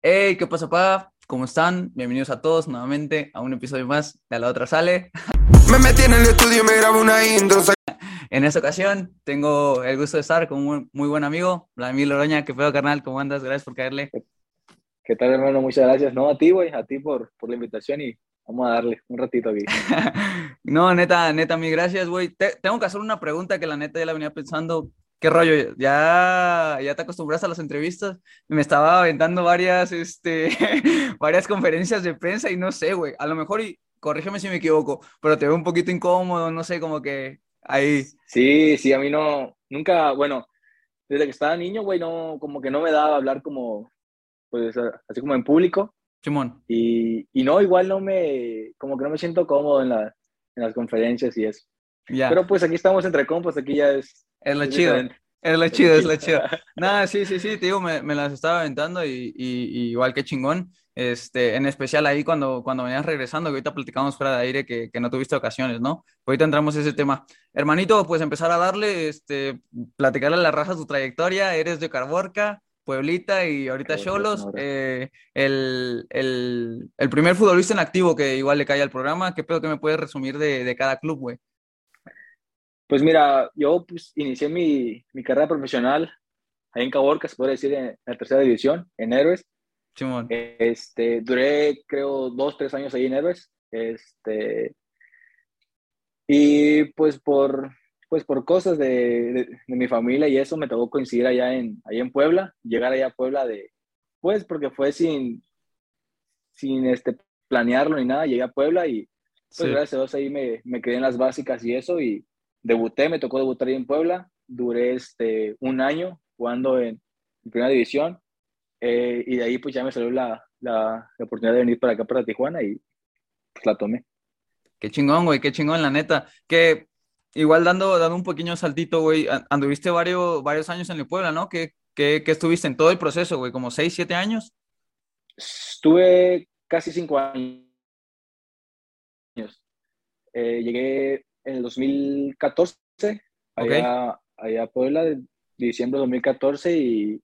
Hey, ¿qué pasa, pa? ¿Cómo están? Bienvenidos a todos nuevamente a un episodio más de A la otra sale. Me metí en el estudio y me grabo una intro. En esta ocasión tengo el gusto de estar con un muy buen amigo, Vladimir Loroña. ¿Qué pedo, carnal? ¿Cómo andas? Gracias por caerle. ¿Qué tal, hermano? Muchas gracias. No, a ti, güey, a ti por, por la invitación y vamos a darle un ratito aquí. no, neta, neta, mi gracias, güey. tengo que hacer una pregunta que la neta ya la venía pensando. ¿Qué rollo? ¿Ya, ya te acostumbras a las entrevistas? Me estaba aventando varias, este, varias conferencias de prensa y no sé, güey. A lo mejor, y corrígeme si me equivoco, pero te veo un poquito incómodo, no sé, como que ahí. Sí, sí, a mí no, nunca, bueno, desde que estaba niño, güey, no, como que no me daba hablar como, pues, así como en público. Simón. Y, y no, igual no me, como que no me siento cómodo en, la, en las conferencias y eso. Ya. Pero pues aquí estamos entre compas, aquí ya es es lo chido. Es lo chido, es lo chido. Nada, sí, sí, sí, te digo, me, me las estaba aventando y, y, igual que chingón. Este, en especial ahí cuando, cuando venías regresando, que ahorita platicamos fuera de aire que, que no tuviste ocasiones, ¿no? Pues ahorita entramos en ese tema. Hermanito, pues empezar a darle, este, platicarle a la raza tu trayectoria. Eres de Carborca, Pueblita y ahorita Cholos. Eh, el, el, el, primer futbolista en activo que igual le cae al programa. ¿Qué pedo que me puedes resumir de, de cada club, güey? Pues mira, yo pues, inicié mi, mi carrera profesional ahí en Caborca, se puede decir, en, la tercera división, en Héroes. Simón. Este, duré, creo, dos, tres años ahí en Héroes. Este, y pues por, pues por cosas de, de, mi familia y eso, me tocó coincidir allá en, allá en Puebla, llegar allá a Puebla de, pues porque fue sin, sin este, planearlo ni nada, llegué a Puebla y pues gracias a Dios ahí me, me quedé en las básicas y eso y debuté, me tocó debutar ahí en Puebla, duré este, un año jugando en, primera división eh, y de ahí pues ya me salió la, la, oportunidad de venir para acá, para Tijuana y pues la tomé. Qué chingón, güey, qué chingón, la neta. Que igual dando, dando un pequeño saltito, güey, anduviste varios, varios años en el Puebla, ¿no? ¿Qué, qué, qué estuviste en todo el proceso, güey? ¿Como seis, siete años? Estuve casi cinco años. Eh, llegué en el 2014, allá, allá a Puebla, de diciembre de 2014, y,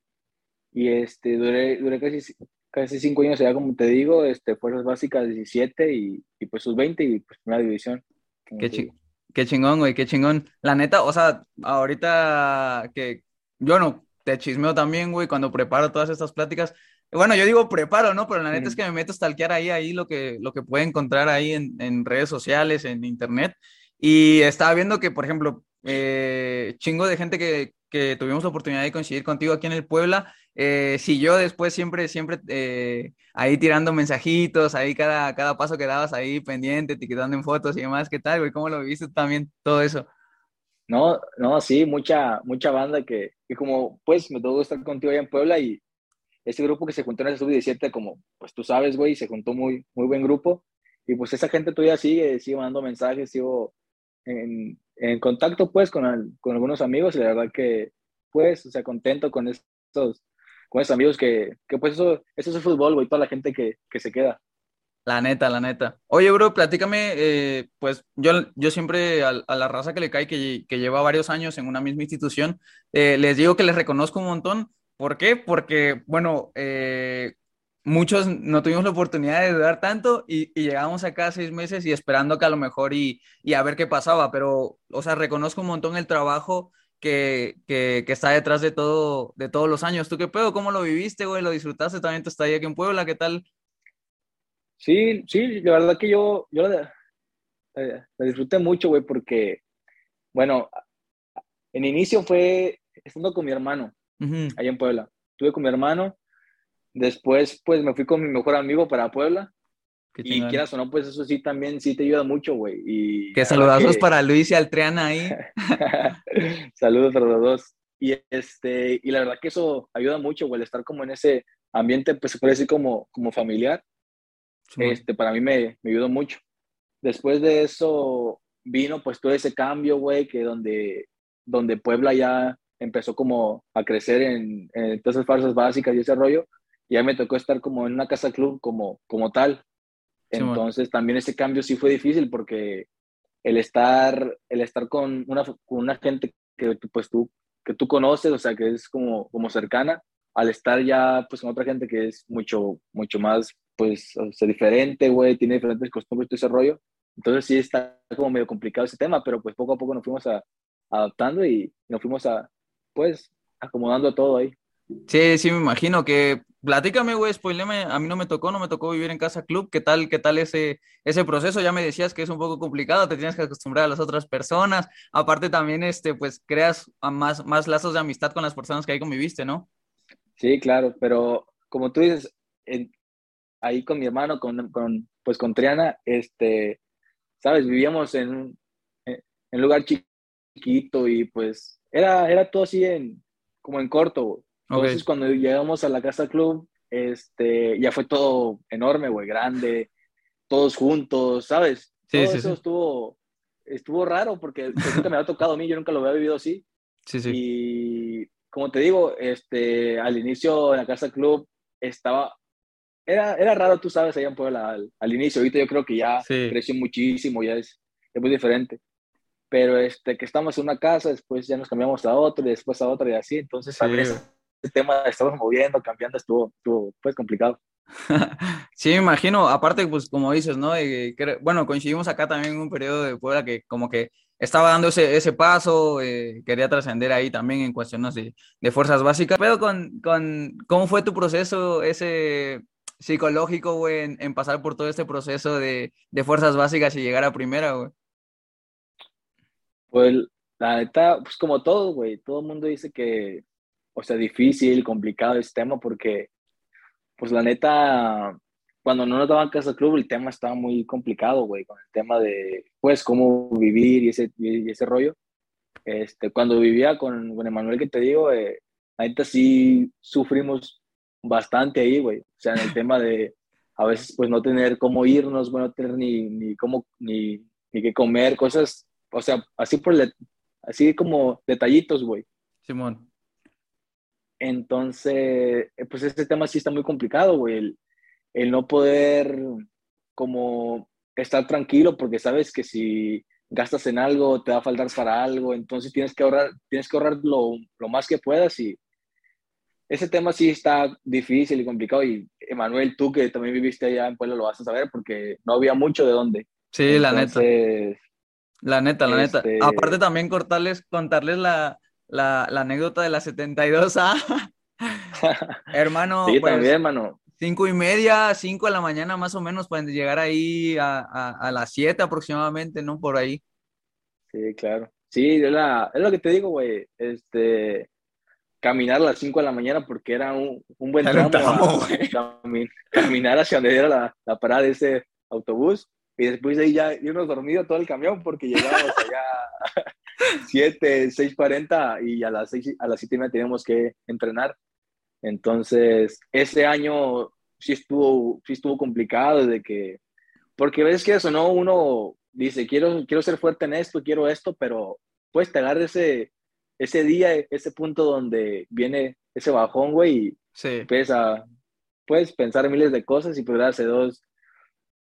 y este, duré, duré casi, casi cinco años allá, como te digo, este, fuerzas básicas 17 y, y pues sus 20 y pues primera división. Qué, qué chingón, güey, qué chingón. La neta, o sea, ahorita que yo no te chismeo también, güey, cuando preparo todas estas pláticas. Bueno, yo digo preparo, ¿no? Pero la neta es que me meto a stalkear ahí, ahí lo que, lo que puede encontrar ahí en, en redes sociales, en internet. Y estaba viendo que, por ejemplo, eh, chingo de gente que, que, tuvimos la oportunidad de coincidir contigo aquí en el Puebla, eh, yo después siempre, siempre eh, ahí tirando mensajitos, ahí cada, cada paso que dabas ahí pendiente, etiquetando en fotos y demás, ¿qué tal, güey? ¿Cómo lo viste también todo eso? No, no, sí, mucha, mucha banda que, que como, pues, me tocó estar contigo allá en Puebla y ese grupo que se juntó en el sub-17, como, pues tú sabes, güey, se juntó muy, muy buen grupo y pues esa gente todavía sigue, sigue mandando mensajes, sigo en, contacto pues con, con, algunos amigos y la verdad que pues, o sea, contento con estos, con esos amigos que, que pues eso, eso es el fútbol, güey, toda la gente que, que se queda. La neta, la neta. Oye, bro, platícame, eh, pues yo, yo siempre a, a, la raza que le cae, que, que, lleva varios años en una misma institución, eh, les digo que les reconozco un montón. ¿Por qué? Porque, bueno, eh, muchos no tuvimos la oportunidad de dudar tanto y, llegamos acá seis meses y esperando que a lo mejor y, y, a ver qué pasaba, pero, o sea, reconozco un montón el trabajo que, que, que, está detrás de todo, de todos los años. ¿Tú qué pedo? ¿Cómo lo viviste, güey? ¿Lo disfrutaste también tu estadía aquí en Puebla? ¿Qué tal? Sí, sí, la verdad que yo, yo la, la disfruté mucho, güey, porque, bueno, en inicio fue estando con mi hermano, uh allá en Puebla. Estuve con mi hermano, Después, pues me fui con mi mejor amigo para Puebla. Y quieras o no, pues eso sí también sí te ayuda mucho, güey. Y que saludazos para Luis y Altriana ahí. Saludos para los dos. Y, este, y la verdad que eso ayuda mucho, güey, el estar como en ese ambiente, pues se puede decir como, como familiar. este, para mí me, me ayudó mucho. Después de eso vino pues todo ese cambio, güey, que donde, donde Puebla ya empezó como a crecer en, en todas esas farsas básicas y ese rollo ya me tocó estar como en una casa club como, como tal. Entonces también ese cambio sí fue difícil porque el estar, el estar con, una, con una gente que pues tú, que tú conoces, o sea, que es como, como cercana, al estar ya pues con otra gente que es mucho, mucho más pues o sea, diferente, güey, tiene diferentes costumbres, todo ese rollo. Entonces sí está como medio complicado ese tema, pero pues poco a poco nos fuimos a, adaptando y nos fuimos a, pues, acomodando todo ahí. Sí, sí, me imagino que, platícame, güey, spoileme, a mí no me tocó, no me tocó vivir en casa club, ¿qué tal, qué tal ese, ese proceso? Ya me decías que es un poco complicado, te tienes que acostumbrar a las otras personas, aparte también, este, pues, creas más, más lazos de amistad con las personas que ahí conviviste, ¿no? Sí, claro, pero como tú dices, ahí con mi hermano, con, con, pues con Triana, este, sabes, vivíamos en un, en lugar chiquito y pues era, era todo así en, como en corto. Entonces cuando llegamos a la casa club, este, ya fue todo enorme, güey, grande, todos juntos, ¿sabes? Sí, todo eso estuvo, estuvo raro porque nunca me había tocado a mí, yo nunca lo había vivido así. Sí, sí. Y como te digo, este, al inicio en la casa club estaba, era, era raro, tú sabes, allá en Puebla al, al inicio. Ahorita yo creo que ya creció muchísimo, ya es, es muy diferente pero este, que estamos en una casa, después ya nos cambiamos a otra y después a otra y así, entonces a veces el tema estamos moviendo, cambiando, estuvo, estuvo pues complicado. sí, me imagino, aparte, pues como dices, ¿no? bueno, coincidimos acá también en un periodo de Puebla que como que estaba dando ese, ese paso, eh, quería trascender ahí también en cuestiones de, de fuerzas básicas, pero con, con, ¿cómo fue tu proceso ese psicológico, güey, en, en, pasar por todo este proceso de, de fuerzas básicas y llegar a primera, güey? Pues la neta, pues como todo, güey, todo el mundo dice que, o sea, difícil, complicado este tema porque, pues la neta, cuando no nos daban casa club, el tema estaba muy complicado, güey, con el tema de, pues, cómo vivir y ese, y ese rollo. Este, cuando vivía con, con Emanuel, que te digo, eh, neta sí sufrimos bastante ahí, güey. O sea, en el tema de a veces, pues, no tener cómo irnos, bueno, no tener ni, ni cómo, ni, ni qué comer, cosas o sea, así por así como detallitos, güey. Simón. Entonces, eh, pues ese tema sí está muy complicado, güey. El, no poder como estar tranquilo porque sabes que si gastas en algo te va a faltar para algo, entonces tienes que ahorrar, tienes que ahorrar lo, lo más que puedas y ese tema sí está difícil y complicado y Emanuel, tú que también viviste allá en Puebla lo vas a saber porque no había mucho de dónde. Sí, la neta. La neta, la neta. Este Aparte también cortarles, contarles la, la, la anécdota de la 72A. hermano, sí, pues, también, hermano. Cinco y media, cinco de la mañana más o menos, pueden llegar ahí a, a, las siete aproximadamente, ¿no? Por ahí. Sí, claro. Sí, es, la, es lo que te digo, güey. Este, caminar a las cinco de la mañana porque era un, un buen tramo, caminar hacia donde era la, la parada de ese autobús y después de ahí ya íbamos dormido todo el camión porque llegábamos allá 7, 6.40 y a las 6, a las 7 teníamos que entrenar. Entonces, ese año sí estuvo, sí estuvo complicado de que, porque ves que eso, ¿no? Uno dice, quiero, quiero ser fuerte en esto, quiero esto, pero pues te agarra ese, ese día, ese punto donde viene ese bajón, güey, y sí. puedes pensar miles de cosas y pues hace dos,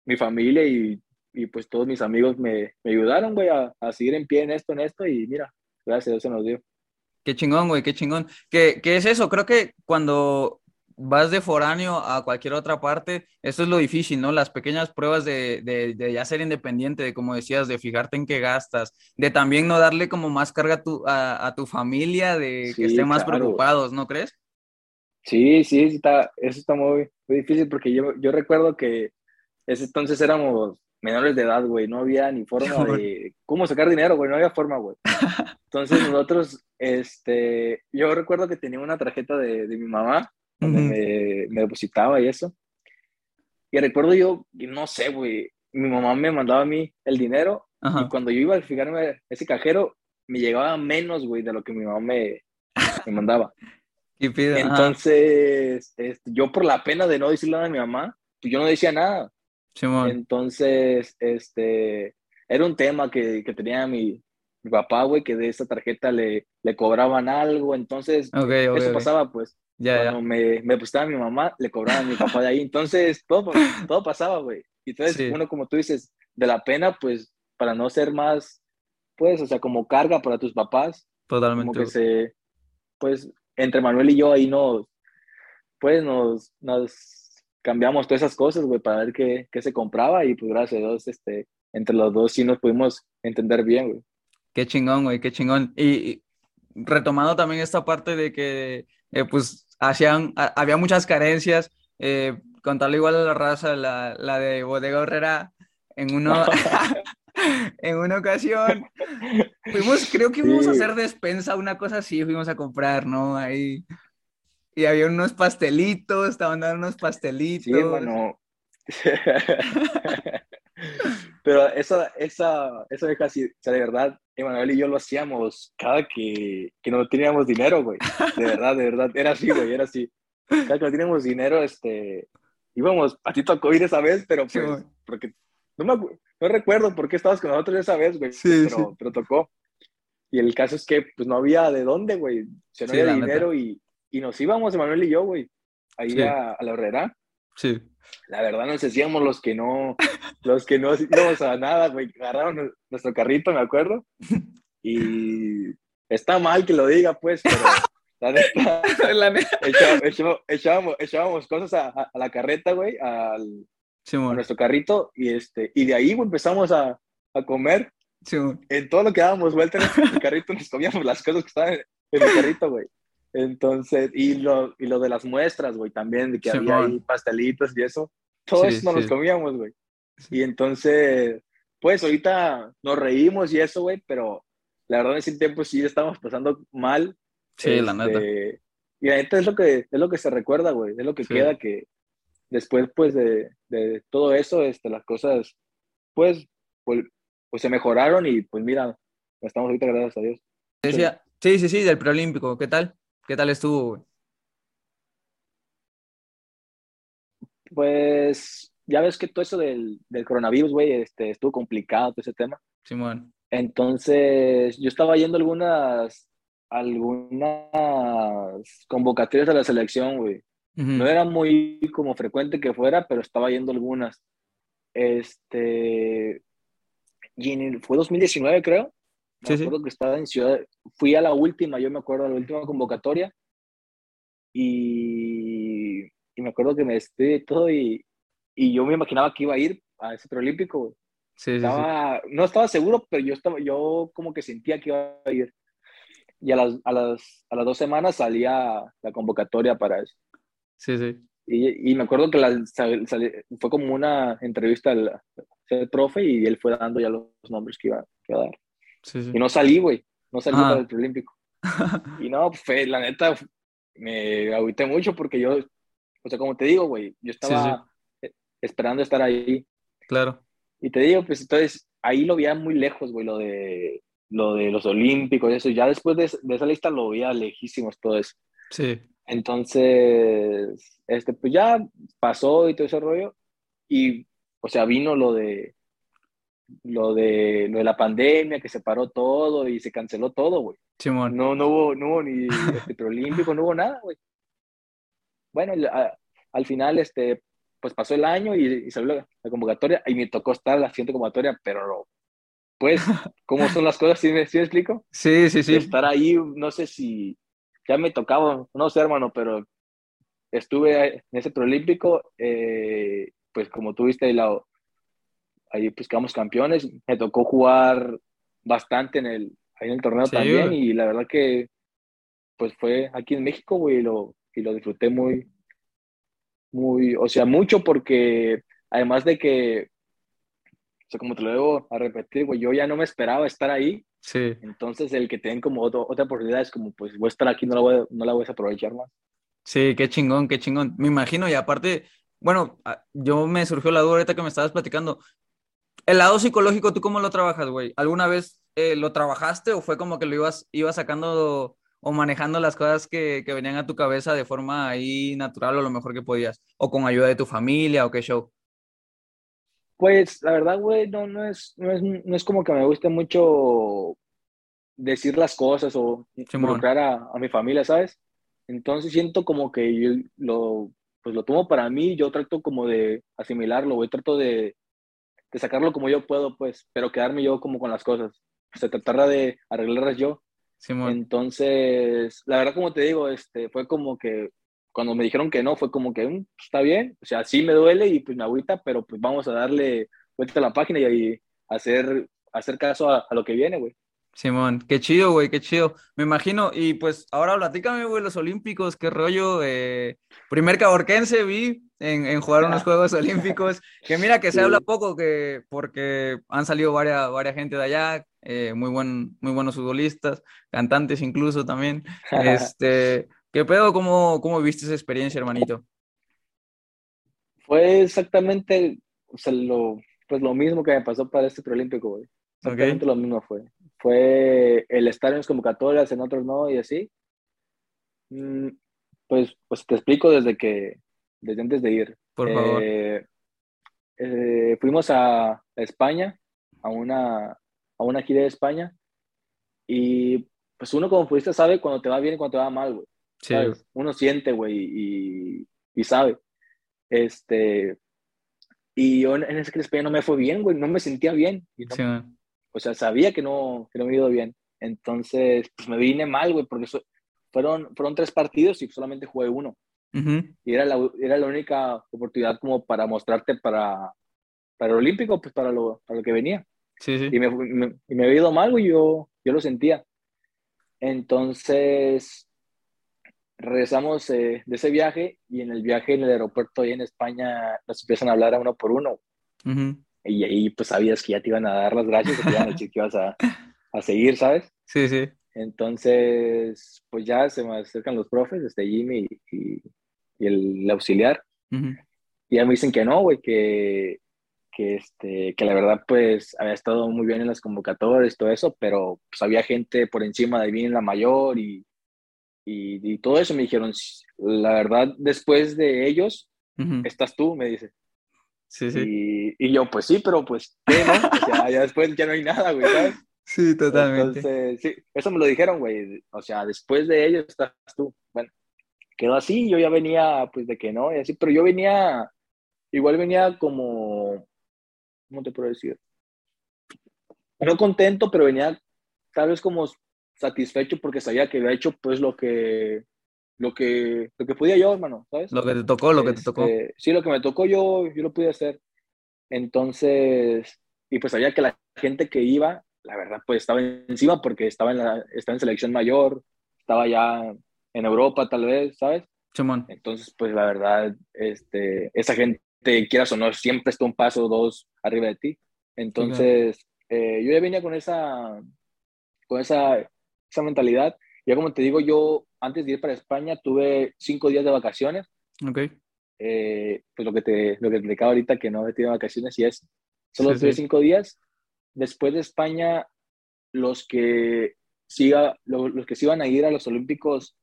mi familia y y pues todos mis amigos me, me ayudaron, güey, a, a, seguir en pie en esto, en esto, y mira, gracias a Dios se nos dio. Qué chingón, güey, qué chingón. ¿Qué, ¿Qué, es eso? Creo que cuando vas de foráneo a cualquier otra parte, esto es lo difícil, ¿no? Las pequeñas pruebas de, de, de ya ser independiente, de como decías, de fijarte en qué gastas, de también no darle como más carga a tu, a, a tu familia, de que estén más preocupados, ¿no crees? Sí, sí, está, eso está muy, muy difícil porque yo, yo recuerdo que ese entonces éramos menores de edad, güey, no había ni forma de cómo sacar dinero, güey, no había forma, güey. Entonces nosotros, este, yo recuerdo que tenía una tarjeta de, de mi mamá, donde me, depositaba y eso. Y recuerdo yo, no sé, güey, mi mamá me mandaba a mí el dinero y cuando yo iba a fijarme ese cajero, me llegaba menos, güey, de lo que mi mamá me, me mandaba. ¿Qué? Entonces, este, yo por la pena de no decirle nada a mi mamá, pues yo no decía nada. Entonces, este, era un tema que, que tenía mi, mi papá, güey, que de esa tarjeta le, le cobraban algo, entonces eso pasaba, pues. Cuando me, me prestaba mi mamá, le cobraban a mi papá de ahí, entonces todo, todo pasaba, güey. Y entonces uno, como tú dices, de la pena, pues, para no ser más, pues, o sea, como carga para tus papás. Totalmente. Como que se, pues, entre Manuel y yo ahí nos, pues nos, nos cambiamos todas esas cosas, güey, para ver qué, qué se compraba y pues gracias a Dios, este, entre los dos sí nos pudimos entender bien, güey. Qué chingón, güey, qué chingón. Y, retomando también esta parte de que, eh, pues, hacían, había muchas carencias, eh, contarle igual a la raza, la, la de Bodega Herrera, en uno, en una ocasión, fuimos, creo que fuimos a hacer despensa, una cosa así, fuimos a comprar, ¿no? Ahí, y había unos pastelitos, estaban dando unos pastelitos. Sí, bueno. Pero esa, esa, esa vieja, sí, o sea, de verdad, Emanuel y yo lo hacíamos cada que, que no teníamos dinero, güey. De verdad, de verdad, era así, güey, era así. Cada que no teníamos dinero, este, íbamos, a ti tocó ir esa vez, pero pues, porque, no, me, no recuerdo por qué estabas con nosotros esa vez, güey, sí, pero, sí. pero tocó. Y el caso es que, pues, no había de dónde, güey, o sea, no había dinero y, y, nos íbamos, Emanuel y yo, güey, ahí a, a la horrera. Sí la verdad nos decíamos los que no, los que no íbamos a nada, güey, agarraron nuestro carrito, me acuerdo, y está mal que lo diga, pues, pero la neta, echábamos, echábamos, echábamos, cosas a, a, la carreta, güey, al, sí, a nuestro carrito, y, este, y de ahí güey, empezamos a, a comer. Sí, en todo lo que dábamos vuelta en el carrito nos comíamos las cosas que estaban en el carrito, güey. Entonces, y lo, y lo de las muestras, güey, también, de que sí, había ahí pastelitos y eso, todo sí, eso nos sí. los comíamos, güey. Y entonces, pues ahorita nos reímos y eso, güey, pero la verdad en ese tiempo sí estábamos pasando mal. Sí, este, la neta. Y la neta es lo que, es lo que se recuerda, güey, es lo que queda que después, pues, de, de, todo eso, este, las cosas, pues, pues, pues, se mejoraron y pues mira, estamos ahorita gracias a Dios. Sí, sí, sí, del preolímpico, ¿qué tal? ¿Qué tal estuvo, güey? Pues ya ves que todo eso del, del coronavirus, güey, este, estuvo complicado todo ese tema. Simón. Entonces, yo estaba yendo algunas, algunas convocatorias a la selección, güey. Uh -huh. No era muy como frecuente que fuera, pero estaba yendo algunas. Este, y en el, fue 2019, creo. Me sí, acuerdo sí. que estaba en Ciudad, fui a la última, yo me acuerdo, a la última convocatoria. Y, y me acuerdo que me despedí todo y, y yo me imaginaba que iba a ir a ese preolímpico, güey. Sí, estaba, sí, No estaba seguro, pero yo, estaba, yo como que sentía que iba a ir. Y a las, a las, a las dos semanas salía la convocatoria para eso. Sí, sí. Y, y me acuerdo que la, sal, sal, fue como una entrevista al, al, profe y él fue dando ya los nombres que iba, que iba a dar. Sí, sí. Y no salí, güey. No salí ah. para el preolímpico. y no, pues, la neta, me agüité mucho porque yo, o sea, como te digo, güey, yo estaba sí. esperando estar ahí. Claro. Y te digo, pues entonces ahí lo veía muy lejos, güey, lo de, lo de los olímpicos y eso. Ya después de, de, esa lista lo veía lejísimos todo eso. Sí. Entonces, este, pues ya pasó y todo ese rollo. Y, o sea, vino lo de, lo de, lo de la pandemia, que se paró todo y se canceló todo, güey. Simón. No, no hubo, no hubo ni este, preolímpico, no hubo nada, güey. Bueno, a, al final, este, pues pasó el año y, y salió la, la, convocatoria y me tocó estar la siguiente convocatoria, pero pues, ¿cómo son las cosas? ¿Sí me, ¿sí me explico? Sí, sí, sí. Estar ahí, no sé si ya me tocaba, no sé, hermano, pero estuve en ese preolímpico, eh, pues como tuviste ahí, la, ahí pues quedamos campeones, me tocó jugar bastante en el, ahí en el torneo sí, también güey. y la verdad que pues fue aquí en México, güey, y lo, y lo disfruté muy, muy, o sea, mucho porque además de que, o sea, como te lo debo a repetir, güey, yo ya no me esperaba estar ahí. Sí. Entonces, el que tengan como otro, otra oportunidad es como, pues, voy a estar aquí, no la voy a, no la voy a aprovechar más. Sí, qué chingón, qué chingón. Me imagino, y aparte, bueno, yo me surgió la duda ahorita que me estabas platicando. El lado psicológico, ¿tú cómo lo trabajas, güey? ¿Alguna vez eh, lo trabajaste o fue como que lo ibas, ibas sacando o manejando las cosas que, que, venían a tu cabeza de forma ahí natural o lo mejor que podías? ¿O con ayuda de tu familia o qué show? Pues la verdad, güey, no, no, es, no, es, no es como que me guste mucho decir las cosas o involucrar a, a, mi familia, ¿sabes? Entonces siento como que yo lo, pues lo tomo para mí, yo trato como de asimilarlo, güey, trato de, de sacarlo como yo puedo, pues, pero quedarme yo como con las cosas. O sea, tratar de arreglarlas yo. Simón. Entonces, la verdad, como te digo, este, fue como que cuando me dijeron que no, fue como que mm, está bien, o sea, sí me duele y pues me agüita, pero pues vamos a darle vuelta a la página y, hacer, hacer caso a, lo que viene, güey. Simón, qué chido, güey, qué chido. Me imagino, y pues ahora platícame, güey, los Olímpicos, qué rollo. Eh, primer caborquense vi en, jugar unos Juegos Olímpicos, que mira que se habla poco, que porque han salido varias, varias gente de allá, eh, muy, buen, muy buenos futbolistas, cantantes incluso también. Este, ¿Qué pedo? ¿Cómo, cómo viste esa experiencia, hermanito? Fue exactamente lo, pues lo mismo que me pasó para este preolímpico, güey. Exactamente lo mismo fue. Fue el estar en las convocatorias, en otros no, y así. Mm, pues, pues te explico desde que, desde antes de ir. Por favor. Eh, eh, fuimos a, España, a una, a una gira de España, y pues uno como futbolista sabe cuando te va bien y cuando te va mal, güey. Uno siente, güey, y, sabe. Este, y yo en ese que no me fue bien, güey, no me sentía bien. O sea, sabía que no, que no me había ido bien. Entonces, pues me vine mal, güey, porque fueron, fueron tres partidos y solamente jugué uno. Y era la, era la única oportunidad como para mostrarte para, para el Olímpico, pues para lo, para lo que venía. Sí, sí. Y me, me, me había ido mal, güey, yo, yo lo sentía. Entonces, regresamos eh, de ese viaje y en el viaje en el aeropuerto ahí en España nos empiezan a hablar a uno por uno. Y ahí pues sabías que ya te iban a dar las gracias, que te iban a decir que ibas a, a, seguir, ¿sabes? Sí, sí. Entonces, pues ya se me acercan los profes, este Jimmy y, y el, auxiliar. Y ya me dicen que no, güey, que, que, este, que la verdad pues había estado muy bien en las convocatorias y todo eso, pero pues había gente por encima de mí en la mayor y, y, todo eso me dijeron, la verdad, después de ellos, estás tú, me dice. Sí, sí. Y, y, yo, pues sí, pero pues, ¿qué, no? O sea, ya después ya no hay nada, güey, ¿sabes? Sí, totalmente. Entonces, sí, eso me lo dijeron, güey. O sea, después de ellos estás tú. Bueno, quedó así, yo ya venía, pues, de que no, y así, pero yo venía, igual venía como, ¿cómo te puedo decir? No contento, pero venía tal vez como satisfecho porque sabía que había hecho pues lo que lo que lo que podía yo, hermano, ¿sabes? Lo que te tocó, lo que te tocó. Este, sí, lo que me tocó yo yo lo pude hacer. Entonces, y pues sabía que la gente que iba, la verdad pues estaba encima porque estaba en la estaba en selección mayor, estaba ya en Europa tal vez, ¿sabes? Chumón. Entonces, pues la verdad este esa gente quieras o no siempre está un paso o dos arriba de ti. Entonces, eh, yo ya venía con esa con esa esa mentalidad. Ya como te digo, yo antes de ir para España tuve cinco días de vacaciones. Ok. Eh, pues lo que te lo que explicaba ahorita que no he tenido vacaciones y es solo tuve cinco días. Después de España, los que siga, los, que se iban a ir a los Olímpicos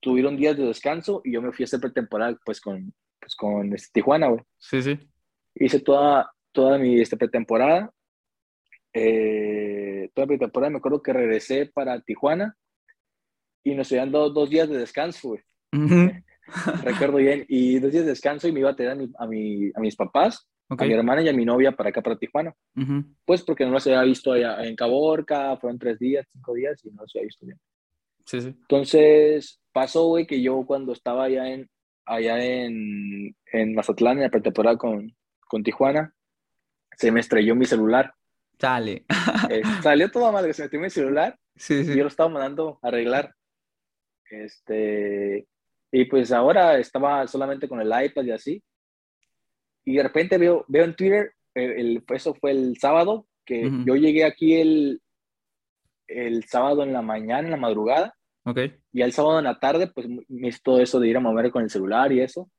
tuvieron días de descanso y yo me fui a hacer pretemporada pues con, pues con este, Tijuana, güey. Sí, sí. Hice toda, toda mi este, pretemporada. Eh, toda la temporada, me acuerdo que regresé para Tijuana y nos habían dado dos días de descanso, güey. Recuerdo bien, y dos días de descanso y me iba a tener a, mi, a, mis papás, a mi hermana y a mi novia para acá, para Tijuana. Pues porque no los había visto allá en Caborca, fueron tres días, cinco días y no los había visto bien. Sí, sí. Entonces, pasó, güey, que yo cuando estaba allá en, allá en, en Mazatlán, en la pretemporada con, con Tijuana, se me estrelló mi celular. Sale. Eh, salió todo mal, se metió mi celular sí, sí. y yo lo estaba mandando a arreglar. Este, y pues ahora estaba solamente con el iPad y así. Y de repente veo, veo en Twitter, el, eso fue el sábado, que yo llegué aquí el, el sábado en la mañana, en la madrugada. Okay. Y el sábado en la tarde, pues me hizo todo eso de ir a mover con el celular y eso.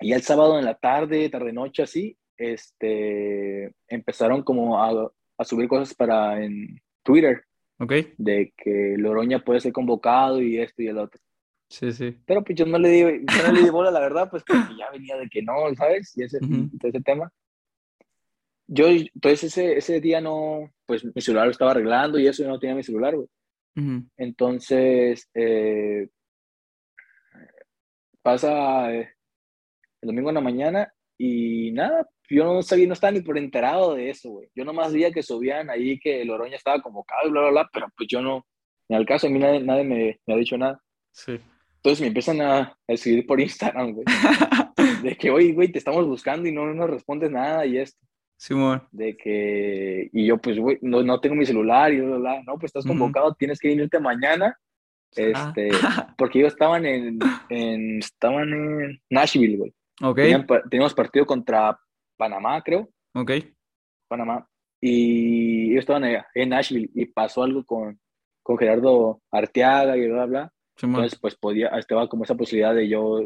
Y el sábado en la tarde, tarde-noche así, este, empezaron como a, a, subir cosas para en Twitter. Ok. De que Loroña puede ser convocado y esto y el otro. Sí, sí. Pero pues yo no le di, no le di bola, la verdad, pues porque ya venía de que no, ¿sabes? Y ese, ese tema. Yo, entonces ese, ese día no, pues mi celular lo estaba arreglando y eso yo no tenía mi celular, güey. Entonces, eh, pasa eh, el domingo en la mañana y nada, yo no sabía, no estaba ni por enterado de eso, güey. Yo nomás veía que subían ahí que Loroña estaba convocado y bla, bla, bla, pero pues yo no, ni al caso, a mí nadie, nadie me, me, ha dicho nada. Sí. Entonces me empiezan a, a seguir por Instagram, güey. De que, oye, güey, te estamos buscando y no nos respondes nada y esto. Simón. De que, y yo, pues, güey, no, no tengo mi celular y bla, bla, bla. No, pues estás convocado, tienes que venirte mañana. Ah. Este, porque ellos estaban en, en, estaban en Nashville, güey. Ok, Tenían teníamos partido contra Panamá, creo. ok. Panamá. Y ellos estaban allá, en Nashville y pasó algo con, con Gerardo Arteaga y bla, bla, bla. Simón. Entonces, pues podía, estaba como esa posibilidad de yo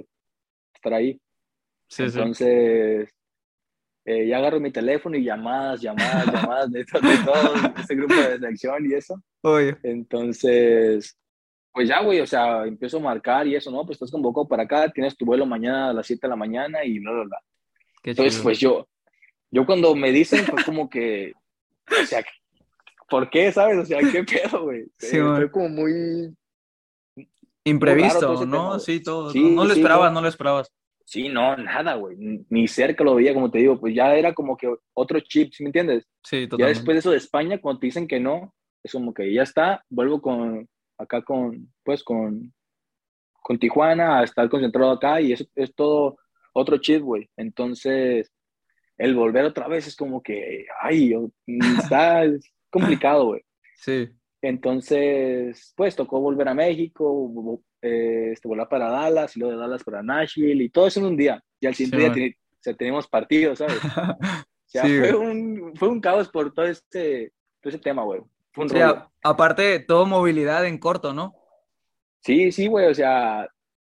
estar ahí. Sí, sí. Entonces, eh, ya agarro mi teléfono y llamadas, llamadas, llamadas de, to- de todo ese grupo de selección y eso. Oye, Entonces, pues ya, güey, o sea, empiezo a marcar y eso, ¿no? Pues estás convocado para acá, tienes tu vuelo mañana a las 7 de la mañana y bla, bla, bla. Qué Entonces, chido. pues yo, yo cuando me dicen, fue como que, o sea, ¿por qué, sabes? O sea, ¿qué pedo, güey? Sí, Eh, como muy, Imprevisto, ¿no? tema, sí, todo. Sí, no, no lo sí, esperabas, no. no lo esperabas. sí, no, nada, güey, ni- cerca lo veía, como te digo, pues ya era como que otro chip, ¿sí me entiendes? Sí, Ya totalmente. después de eso de España, cuando te dicen que no, es como que ya está, vuelvo con, acá con, pues con, con Tijuana a estar concentrado acá y eso es todo otro chip, güey. Entonces, el volver otra vez es como que, ay, yo- está es complicado, güey. Sí, Entonces, pues tocó volver a México, eh, este, volar para Dallas y luego de Dallas para Nashville y todo eso en un día. Y al siguiente Sí, día o sea, teníamos partidos, ¿sabes? O sea, Sí, fue, un, fue un caos por todo este, todo ese tema, güey. Fue un Sí, rollo. a- aparte, todo movilidad en corto, ¿no? Sí, sí, güey, o sea,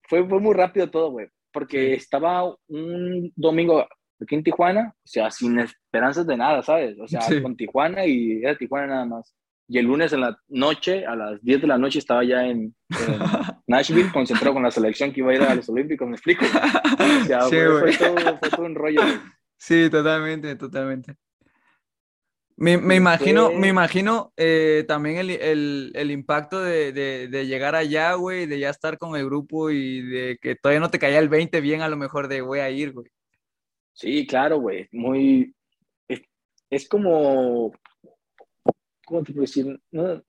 fue, fue muy rápido todo, güey. Porque estaba un domingo aquí en Tijuana, o sea, sin esperanzas de nada, ¿sabes? O sea, Sí. con Tijuana y era Tijuana nada más. Y el lunes en la noche, a las 10 de la noche, estaba ya en, en Nashville, concentrado con la selección que iba a ir a los Olímpicos, ¿me explico? O sea, Sí, fue, todo, fue todo un rollo, güey. Sí, totalmente, totalmente. Me, me imagino, me imagino eh, también el, el- el impacto de, de- de llegar allá, güey, de ya estar con el grupo y de que todavía no te caía el 20 bien a lo mejor de voy a ir, güey. Sí, claro, güey. Muy. Es, es como. ¿Cómo te puedo decir? No, no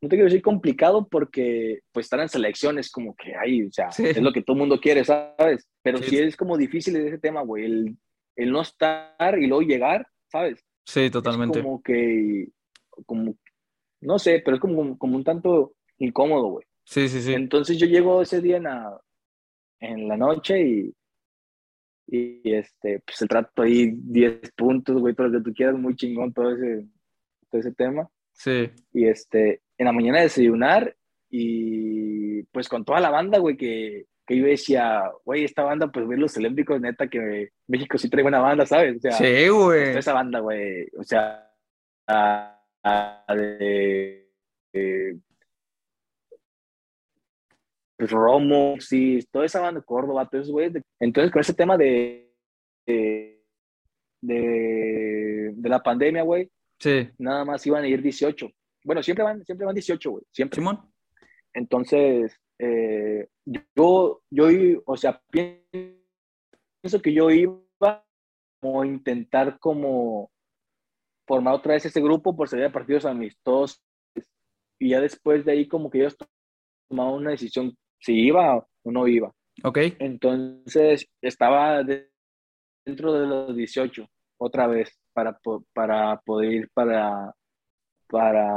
te quiero decir complicado porque, pues, estar en selección es como que ahí, o sea, Sí. es lo que todo el mundo quiere, ¿sabes? Pero Sí. sí, es como difícil ese tema, güey. El, el no estar y luego llegar, ¿sabes? Sí, totalmente. Es como que. Como. No sé, pero es como, como un tanto incómodo, güey. Sí, sí, sí. Entonces yo llego ese día en la, en la noche y, y este, pues el trato ahí 10 puntos, güey, todo lo que tú quieras, muy chingón todo ese, todo ese tema. Sí, Y este, en la mañana desayunar y pues con toda la banda, güey, que, que yo decía, güey, esta banda, pues ver los olímpicos, neta, que México sí trae buena banda, ¿sabes? O sea, sí, güey. toda esa banda, güey, o sea, a- a- de, de- pues Romo, sí, toda esa banda, Córdoba, todos esos güeyes. de- Entonces, con ese tema de, de, de, de la pandemia, güey, Sí, nada más iban a ir 18. Bueno, siempre van, siempre van 18, güey, siempre. Simón. Entonces, eh, yo, yo, o sea, pienso que yo iba como a intentar como formar otra vez ese grupo por salir a partidos amistosos y ya después de ahí como que yo tomaba una decisión si iba o no iba. Ok, Entonces, estaba de- dentro de los 18 otra vez para, para poder ir para, para,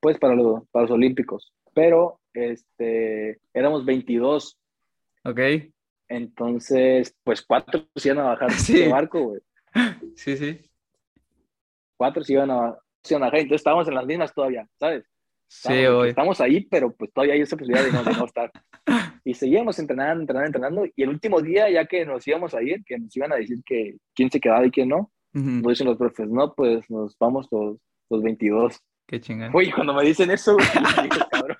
pues, para, los, para los Olímpicos. Pero este, éramos 22, ok. entonces, pues cuatro se iban a bajar Sí. de barco, güey. Sí, sí. Cuatro se iban, a, se iban a bajar, entonces estábamos en las mismas todavía, ¿sabes? Sí, Estamos, ahí, pero pues todavía hay esa posibilidad de no, de no estar. Y seguíamos entrenando, entrenando, entrenando. Y el último día, ya que nos íbamos a ir, que nos iban a decir que quién se quedaba y quién no, Ujú, nos dicen los profes, no, pues nos vamos los, los 22. Qué chingón. Oye, cuando me dicen eso, güey, digo, cabrón.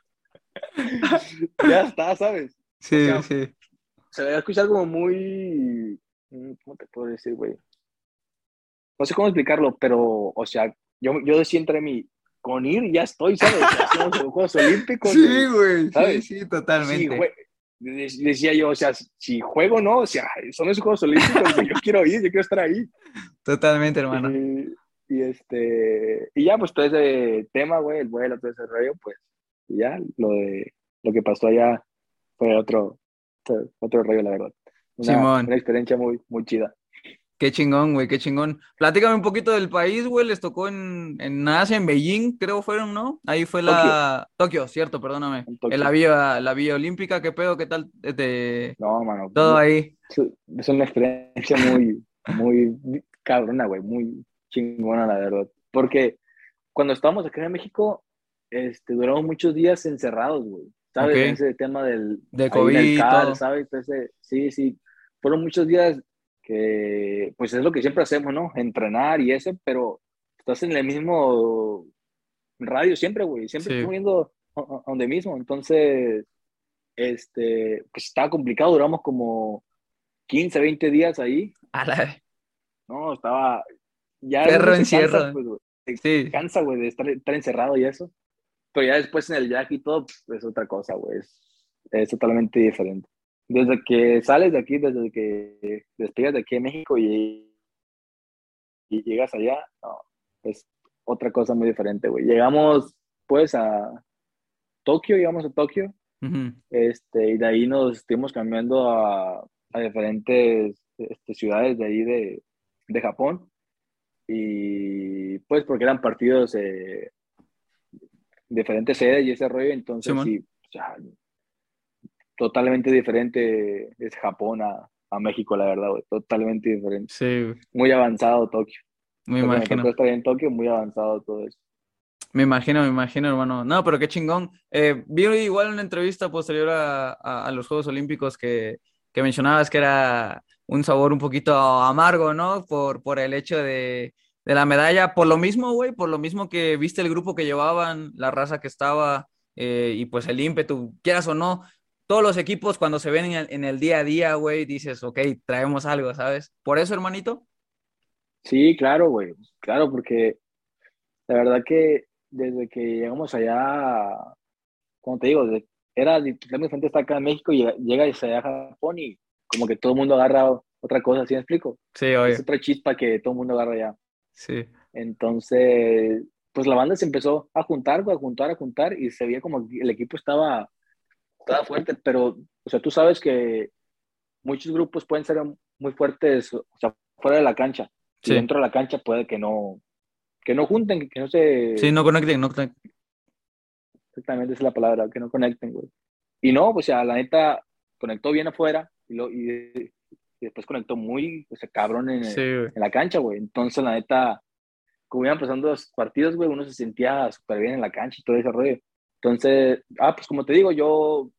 ya está, ¿sabes? Sí, o sea, sí. Se va a escuchar como muy. mm, ¿Cómo te puedo decir, güey? No sé cómo explicarlo, pero, o sea, yo, yo decía entre mí, con ir ya estoy, ¿sabes? Hacemos los Juegos Olímpicos. Sí, güey. Sí, ¿sabes? sí, Sí, totalmente. de- decía yo, o sea, si juego no, o sea, son esos Juegos Olímpicos, yo quiero ir, yo quiero estar ahí. Totalmente, hermano. Y, y este, y ya, pues todo ese tema, güey, el vuelo, todo ese rollo, pues, y ya, lo de lo que pasó allá, fue otro, otro rollo, la verdad. Una, una experiencia muy, muy chida. Qué chingón, güey, qué chingón. Platícame un poquito del país, güey. Les tocó en, en Asia, en Beijing, creo fueron, ¿no? Ahí fue la. Tokio, cierto, perdóname. En, la vía, la vía olímpica, ¿qué pedo? ¿Qué tal? De... No, mano. Todo ahí. Es una experiencia muy, muy cabrona, güey. Muy chingona, la verdad. Porque cuando estábamos acá en México, este, duramos muchos días encerrados, güey. ¿Sabes? Ese tema del. De COVID. ¿sabes? sí, sí. Fueron muchos días que pues es lo que siempre hacemos, ¿no? Entrenar y eso, pero estás en el mismo radio siempre, güey, siempre sí. viendo donde mismo, entonces, este, pues estaba complicado, duramos como 15, 20 días ahí. A la... No, estaba... Ya Perro encierro. Pues, sí. Cansa, güey, de estar, estar, encerrado y eso. Pero ya después en el viaje y todo, pues, es otra cosa, güey, es, es totalmente diferente. Desde que sales de aquí, desde que despegas de aquí en México y, y llegas allá, no, es otra cosa muy diferente, güey. Llegamos, pues, a Tokio, llegamos a Tokio, este, y de ahí nos estuvimos cambiando a, a diferentes este, ciudades de ahí de, de, Japón, y pues porque eran partidos eh, diferentes sedes y ese rollo, entonces sí, o sea, totalmente diferente es Japón a, a México, la verdad, Totalmente diferente. Sí. Muy avanzado Tokio. Me imagino. estar en Tokio, muy avanzado todo eso. Me imagino, me imagino, hermano. No, pero qué chingón. Eh, vi igual una entrevista posterior a, a, los Juegos Olímpicos que, que, mencionabas que era un sabor un poquito amargo, ¿no? Por, por el hecho de, de la medalla. Por lo mismo, güey, por lo mismo que viste el grupo que llevaban, la raza que estaba eh, y pues el ímpetu, quieras o no, todos los equipos cuando se ven en el, día a día, güey, dices, ok, traemos algo, ¿sabes? ¿Por eso, hermanito? Sí, claro, güey, claro, porque la verdad que desde que llegamos allá, como te digo, era muy diferente estar acá en México y llega y se a Japón y como que todo el mundo agarra otra cosa, ¿sí me explico? Sí, oye. Es otra chispa que todo el mundo agarra allá. Sí. Entonces, pues la banda se empezó a juntar, a juntar, a juntar y se veía como el equipo estaba estaba fuerte, pero, o sea, tú sabes que muchos grupos pueden ser muy fuertes, o sea, fuera de la cancha. Y dentro de la cancha puede que no, que no junten, que no se... Sí, no conecten, no conecten. Exactamente, esa es la palabra, que no conecten, güey. Y no, pues, o sea, la neta conectó bien afuera y, lo, y, después conectó muy, o sea, cabrón en, en la cancha, güey. Entonces, la neta, como iban pasando los partidos, güey, uno se sentía súper bien en la cancha y todo ese rollo. Entonces, ah, pues como te digo, yo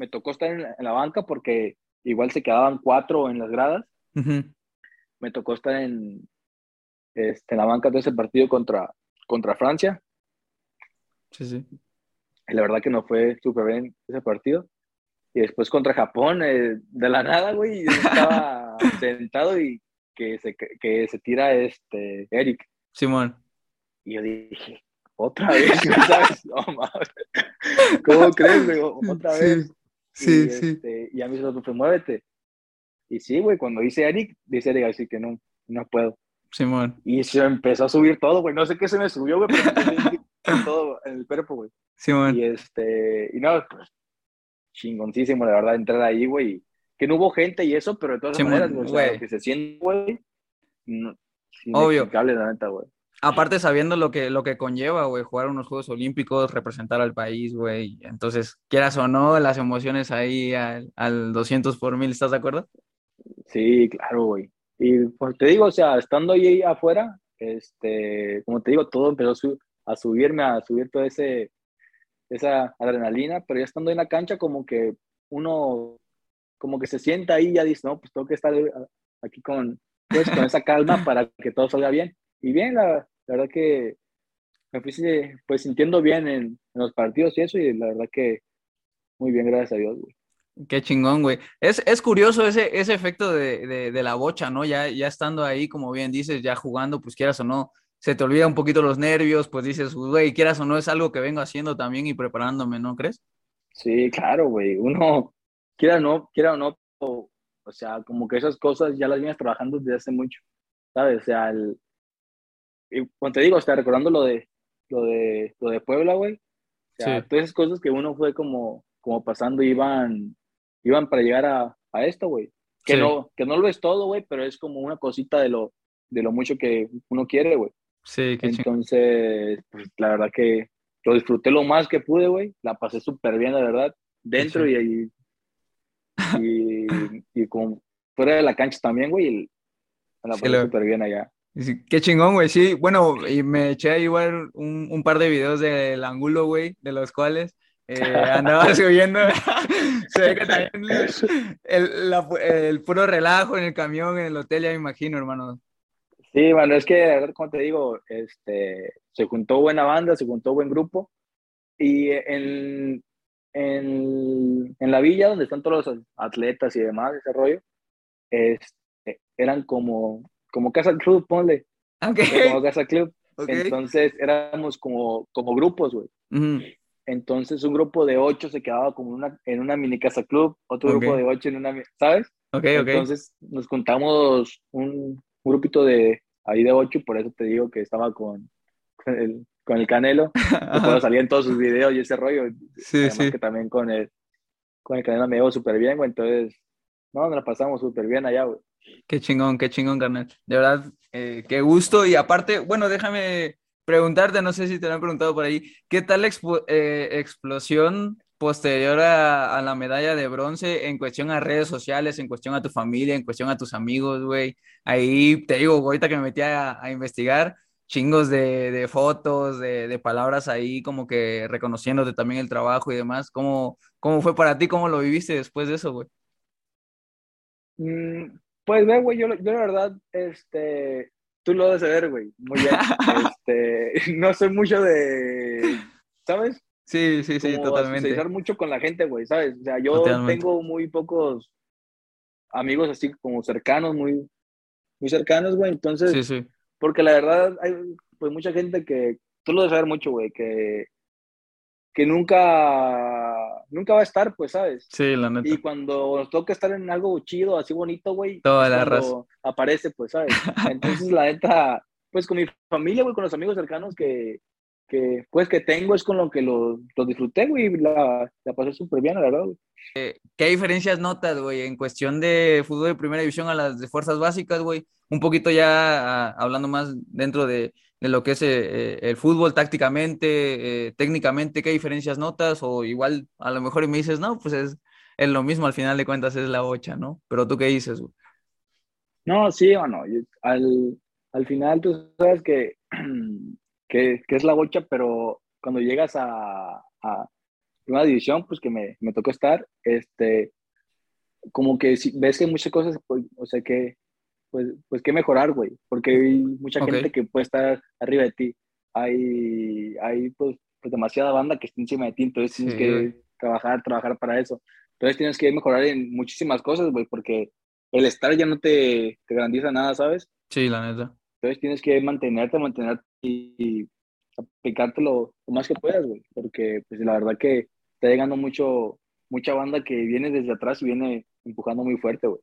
me tocó estar en la, banca porque igual se quedaban cuatro en las gradas. Me tocó estar en, este, en la banca de ese partido contra, contra Francia. Sí, sí. Y la verdad que no fue súper bien ese partido. Y después contra Japón, eh, de la nada, güey, estaba sentado y que se, que se tira este Eric. Simón. Y yo dije, otra vez, ¿sabes? No, ¿Cómo crees, güey? Otra vez. Sí, y, sí. Este, y a mí se lo fue, muévete. Y sí, güey, cuando dice Eric, dice Eric así que no, no puedo. Simón. Y se empezó a subir todo, güey. No sé qué se me subió, güey, pero todo en el cuerpo, güey. Simón. Y este, y no, pues, chingoncísimo, la verdad, entrar ahí, güey. Que no hubo gente y eso, pero de todas maneras, güey, que se siente, güey. No, Obvio. la neta, güey. Aparte sabiendo lo que, lo que conlleva, güey, jugar unos Juegos Olímpicos, representar al país, güey. Entonces, quieras o no, las emociones ahí al, al 200 por mil, ¿estás de acuerdo? Sí, claro, güey. Y pues te digo, o sea, estando ahí afuera, este, como te digo, todo empezó a subirme, a subir toda ese, esa adrenalina, pero ya estando en la cancha, como que uno, como que se sienta ahí y ya dice, no, pues tengo que estar aquí con, pues, con esa calma para que todo salga bien. Y bien, la, la verdad que me fui pues sintiendo bien en, los partidos y eso, y la verdad que muy bien, gracias a Dios, güey. Qué chingón, güey. Es, es curioso ese, ese efecto de, de, de, la bocha, ¿no? Ya, ya estando ahí, como bien dices, ya jugando, pues quieras o no, se te olvida un poquito los nervios, pues dices, güey, quieras o no, es algo que vengo haciendo también y preparándome, ¿no crees? Sí, claro, güey. Uno, quiera o no, quiera o no, o, o sea, como que esas cosas ya las vienes trabajando desde hace mucho, ¿sabes? O sea, el, y cuando te digo, está recordando lo de, lo de, lo de Puebla, güey. O sea, todas esas cosas que uno fue como, como pasando iban iban para llegar a, a esto, güey. Que, no, que no lo es todo, güey, pero es como una cosita de lo, de lo mucho que uno quiere, güey. Sí, qué Entonces, pues, la verdad que lo disfruté lo más que pude, güey. La pasé súper bien, la verdad. Dentro y, y, y, como fuera de la cancha también, güey. La pasé súper bien allá. Qué chingón, güey. Sí, bueno, y me eché igual un, un par de videos del ángulo, güey, de los cuales eh, andaba subiendo. Se ve que también el, el, puro relajo en el camión, en el hotel, ya me imagino, hermano. Sí, bueno, es que, como te digo, este, se juntó buena banda, se juntó buen grupo. Y en, en, en la villa, donde están todos los atletas y demás, ese rollo, este, eran como, como Casa Club, ponle. Como Casa Club. Entonces éramos como, como grupos, güey. Entonces un grupo de ocho se quedaba como una, en una mini casa club, otro grupo de ocho en una, ¿sabes? Ok, ok. Entonces nos contamos un, grupito de ahí de ocho, por eso te digo que estaba con, con, el, con el Canelo, cuando salían todos sus videos y ese rollo. Sí, sí. que también con el, con el Canelo me llevo súper bien, güey, entonces, no, nos la pasamos súper bien allá, güey. Qué chingón, qué chingón, carnal. De verdad, eh, qué gusto. Y aparte, bueno, déjame preguntarte, no sé si te lo han preguntado por ahí, ¿qué tal la eh, explosión posterior a, la medalla de bronce en cuestión a redes sociales, en cuestión a tu familia, en cuestión a tus amigos, güey? Ahí te digo, ahorita que me metí a, investigar, chingos de, fotos, de, palabras ahí, como que reconociéndote también el trabajo y demás. ¿Cómo, cómo fue para ti? ¿Cómo lo viviste después de eso, güey? Mm, pues, güey, yo, yo la verdad, este, tú lo debes saber, güey. Muy bien. este, no soy mucho de, ¿sabes? Sí, sí, sí, Como totalmente. mucho con la gente, güey, ¿sabes? O sea, yo tengo muy pocos amigos así como cercanos, muy, muy cercanos, güey. Entonces, sí, sí. porque la verdad hay pues mucha gente que, tú lo debes saber mucho, güey, que, que nunca nunca va a estar, pues, ¿sabes? Sí, la neta. Y cuando nos toca estar en algo chido, así bonito, güey, toda la raza aparece, pues, ¿sabes? Entonces, la neta, pues con mi familia, güey, con los amigos cercanos que, que pues, que tengo, es con lo que lo, lo disfruté, güey, la, la pasé súper bien, la verdad, güey. Eh, ¿Qué diferencias notas, güey, en cuestión de fútbol de primera división a las de fuerzas básicas, güey? Un poquito ya ah, hablando más dentro de de lo que es eh, el fútbol tácticamente, eh, técnicamente, qué diferencias notas, o igual a lo mejor me dices, no, pues es, es lo mismo, al final de cuentas es la bocha, ¿no? Pero tú qué dices, No, sí o no, al, al final tú sabes que, que, es la bocha, pero cuando llegas a, a una división, pues que me, me tocó estar, este, como que si, ves que muchas cosas, pues, o sea, que pues, pues qué mejorar, güey, porque hay mucha gente que puede estar arriba de ti. Hay, hay pues, pues, demasiada banda que está encima de ti, entonces tienes que trabajar, trabajar para eso. Entonces tienes que mejorar en muchísimas cosas, güey, porque el estar ya no te, te garantiza nada, ¿sabes? Sí, la neta. Entonces tienes que mantenerte, mantenerte y, aplicarte lo, más que puedas, güey, porque pues la verdad que está llegando mucho, mucha banda que viene desde atrás y viene empujando muy fuerte, güey.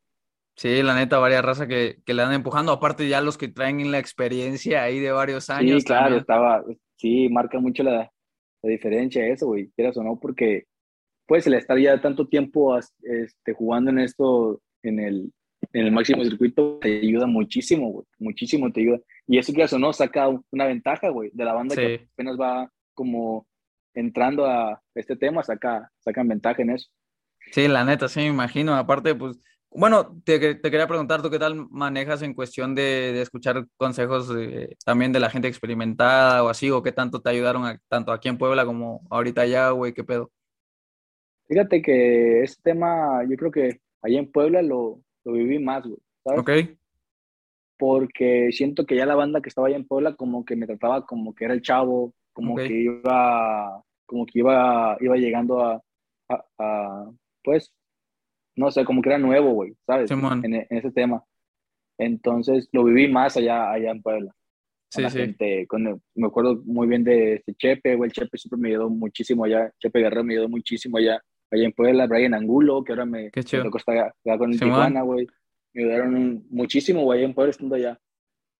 Sí, la neta, varias razas que, que le dan empujando, aparte ya los que traen la experiencia ahí de varios años. Sí, claro, estaba, sí, marca mucho la, la diferencia eso, güey, quieras o no, porque pues el estar ya tanto tiempo este, jugando en esto, en el, en el máximo circuito, te ayuda muchísimo, güey, muchísimo te ayuda. Y eso quieras o no, saca una ventaja, güey, de la banda que apenas va como entrando a este tema, saca, sacan ventaja en eso. Sí, la neta, sí, me imagino. Aparte, pues bueno, te, quería preguntar, ¿tú qué tal manejas en cuestión de, escuchar consejos también de la gente experimentada o así, o qué tanto te ayudaron tanto aquí en Puebla como ahorita allá, güey, qué pedo? Fíjate que este tema, yo creo que allá en Puebla lo, viví más, güey, ¿sabes? Ok. Porque siento que ya la banda que estaba allá en Puebla como que me trataba como que era el chavo, como que iba, como que iba, iba llegando a, a pues, no sé, como que era nuevo, güey, ¿sabes? en, ese tema. Entonces lo viví más allá, allá en Puebla. Sí, sí. Gente, me acuerdo muy bien de este Chepe, güey, el Chepe siempre me ayudó muchísimo allá, Chepe Guerrero me ayudó muchísimo allá, allá en Puebla, Brian Angulo, que ahora me, me tocó estar con el Tijuana, güey. Me ayudaron muchísimo, güey, en Puebla estando allá.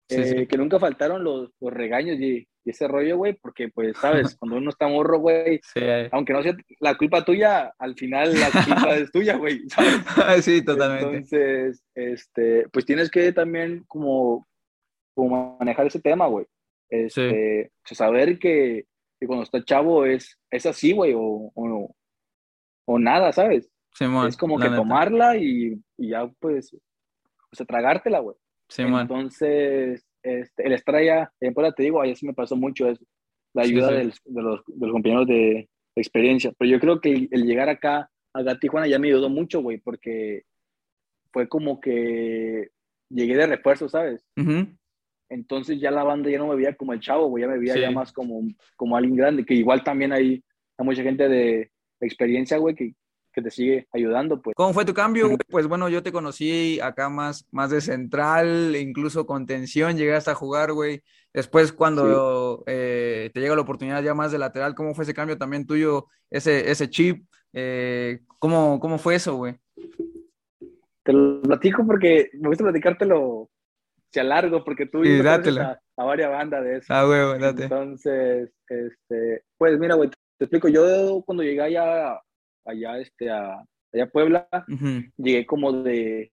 eh, que nunca faltaron los, los regaños y, ese rollo, güey, porque pues, sabes, cuando uno está morro, güey, aunque no sea la culpa tuya, al final la culpa es tuya, güey, Sí, totalmente. Entonces, este, pues tienes que también como, como manejar ese tema, güey. Este, saber que, que, cuando está chavo es, es así, güey, o, o, o, nada, ¿sabes? es como que tomarla y, y, ya, pues, o sea, tragártela, güey. Entonces, este, el estar allá, en Puebla, te digo, allá sí me pasó mucho eso, la ayuda de, los, de, los, compañeros de, experiencia. Pero yo creo que el, llegar acá, a Tijuana, ya me ayudó mucho, güey, porque fue como que llegué de refuerzo, ¿sabes? Entonces ya la banda ya no me veía como el chavo, güey, ya me veía ya más como, como alguien grande, que igual también hay, hay mucha gente de experiencia, güey, que, que te sigue ayudando, pues. ¿Cómo fue tu cambio? Pues bueno, yo te conocí acá más, más de central, incluso con tensión, llegaste a jugar, güey. Después cuando eh, te llega la oportunidad ya más de lateral, ¿cómo fue ese cambio también tuyo, ese, ese chip? Eh, ¿cómo, ¿Cómo fue eso, güey? Te lo platico porque me gusta platicártelo se alargo porque tú y a, a, varias bandas de eso. Ah, güey, date. Entonces, este, pues mira, güey, te explico, yo cuando llegué allá allá, este, a, allá Puebla, llegué como de,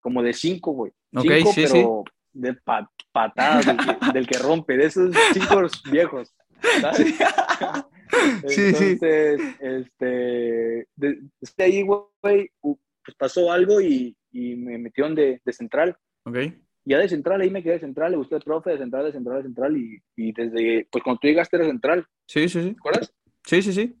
como de cinco, güey. cinco, pero de patadas, del que, rompe, de esos cinco viejos, ¿sabes? Sí, Entonces, este, desde ahí, güey, pues pasó algo y, y me metieron de, de central. Ok. Ya de central, ahí me quedé de central, le gustó el profe de central, de central, de central, y, y desde, pues cuando tú llegaste era central. Sí, sí, sí. ¿Te acuerdas? Sí, sí, sí.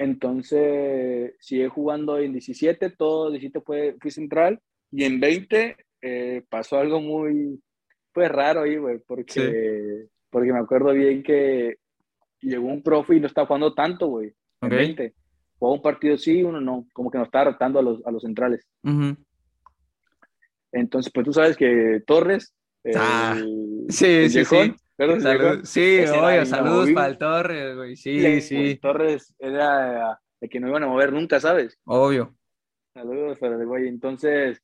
Entonces, sigue jugando en 17, todo 17 fue, fui central, y en 20 eh, pasó algo muy, pues raro ahí, güey, porque, porque me acuerdo bien que llegó un profe y no estaba jugando tanto, güey, en 20. Jugó un partido sí, uno no, como que nos estaba rotando a los, a los centrales. Entonces, pues tú sabes que Torres, ah, sí, sí, sí. Sí, obvio, saludos para el Torres, güey. Sí, sí. Torres era el que no iban a mover nunca, ¿sabes? Obvio. Saludos para el güey. Entonces,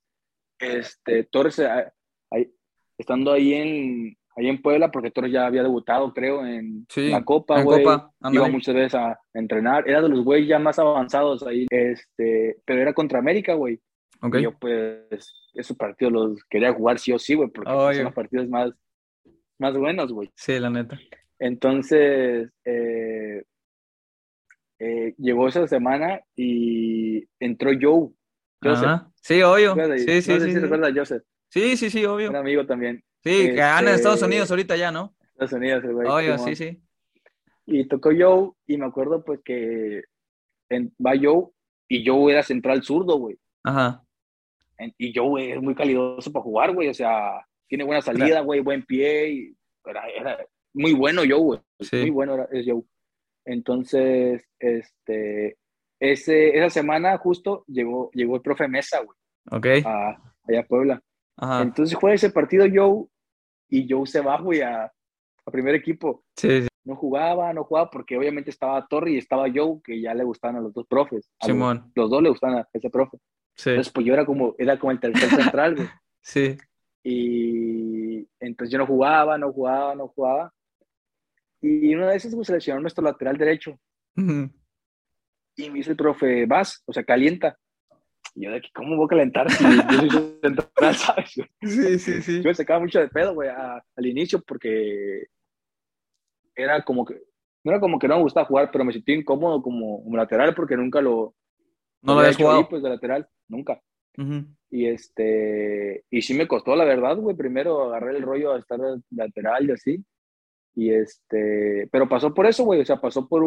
este, Torres, ah, ahí, estando ahí en, ahí en Puebla, porque Torres ya había debutado, creo, en la Copa, güey. Iba muchas veces a entrenar. Era de los güeyes ya más avanzados ahí, este, pero era contra América, güey. Okay. yo, pues, esos partidos los quería jugar sí o sí, güey, porque son los partidos más más buenos, güey. Sí, la neta. Entonces, eh, eh, llegó esa semana y entró Joe. Joseph. Sí, obvio. Sí, sí, no sí. Si recuerdas a Joseph. Sí, sí, sí, obvio. Un amigo también. Sí, que anda en Estados este, Unidos ahorita ya, ¿no? Estados Unidos, el güey. Obvio, sí, sí. Y tocó Joe y me acuerdo pues que va Joe y Joe era central zurdo, güey. Ajá. Y Joe es muy calidoso para jugar, güey. O sea, tiene buena salida, güey, buen pie. Y era, muy bueno Joe, güey. Muy bueno era, es Joe. Entonces, este, ese, esa semana justo llegó, llegó el profe Mesa, güey. Ok. A, allá a Puebla. Entonces juega ese partido Joe y Joe se va, güey, a, a primer equipo. Sí, No jugaba, no jugaba porque obviamente estaba Torri y estaba Joe, que ya le gustaban a los dos profes. Simón. Los, dos le gustaban a ese profe. Sí. Entonces, pues yo era como, era como el tercer central, güey. Sí. Y entonces yo no jugaba, no jugaba, no jugaba. Y una vez pues, seleccionó nuestro lateral derecho. Y me dice el profe, vas, o sea, calienta. Y yo de aquí, ¿cómo voy a calentar si yo soy central, sabes? Sí, sí, sí. Yo me sacaba mucho de pedo, güey, al inicio porque era como que, no era como que no me gustaba jugar, pero me sentí incómodo como, lateral porque nunca lo... No lo había jugado. pues de lateral, nunca. Y este, y sí me costó, la verdad, güey. Primero agarré el rollo a estar lateral y así. Y este, pero pasó por eso, güey. O sea, pasó por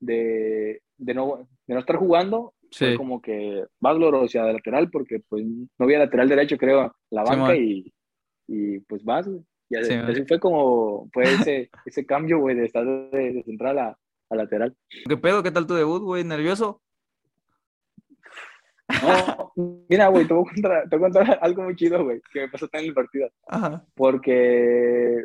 de, de, no, de no estar jugando. Fue como que vas o sea, de lateral, porque pues no había lateral derecho, creo, la banca y, y pues vas, güey. Y así, fue como, fue ese, ese cambio, güey, de estar de, central a, a lateral. ¿Qué pedo? ¿Qué tal tu debut, güey? ¿Nervioso? No, mira, güey, te voy, a contar, algo muy chido, güey, que me pasó en el partido. Ajá. Porque,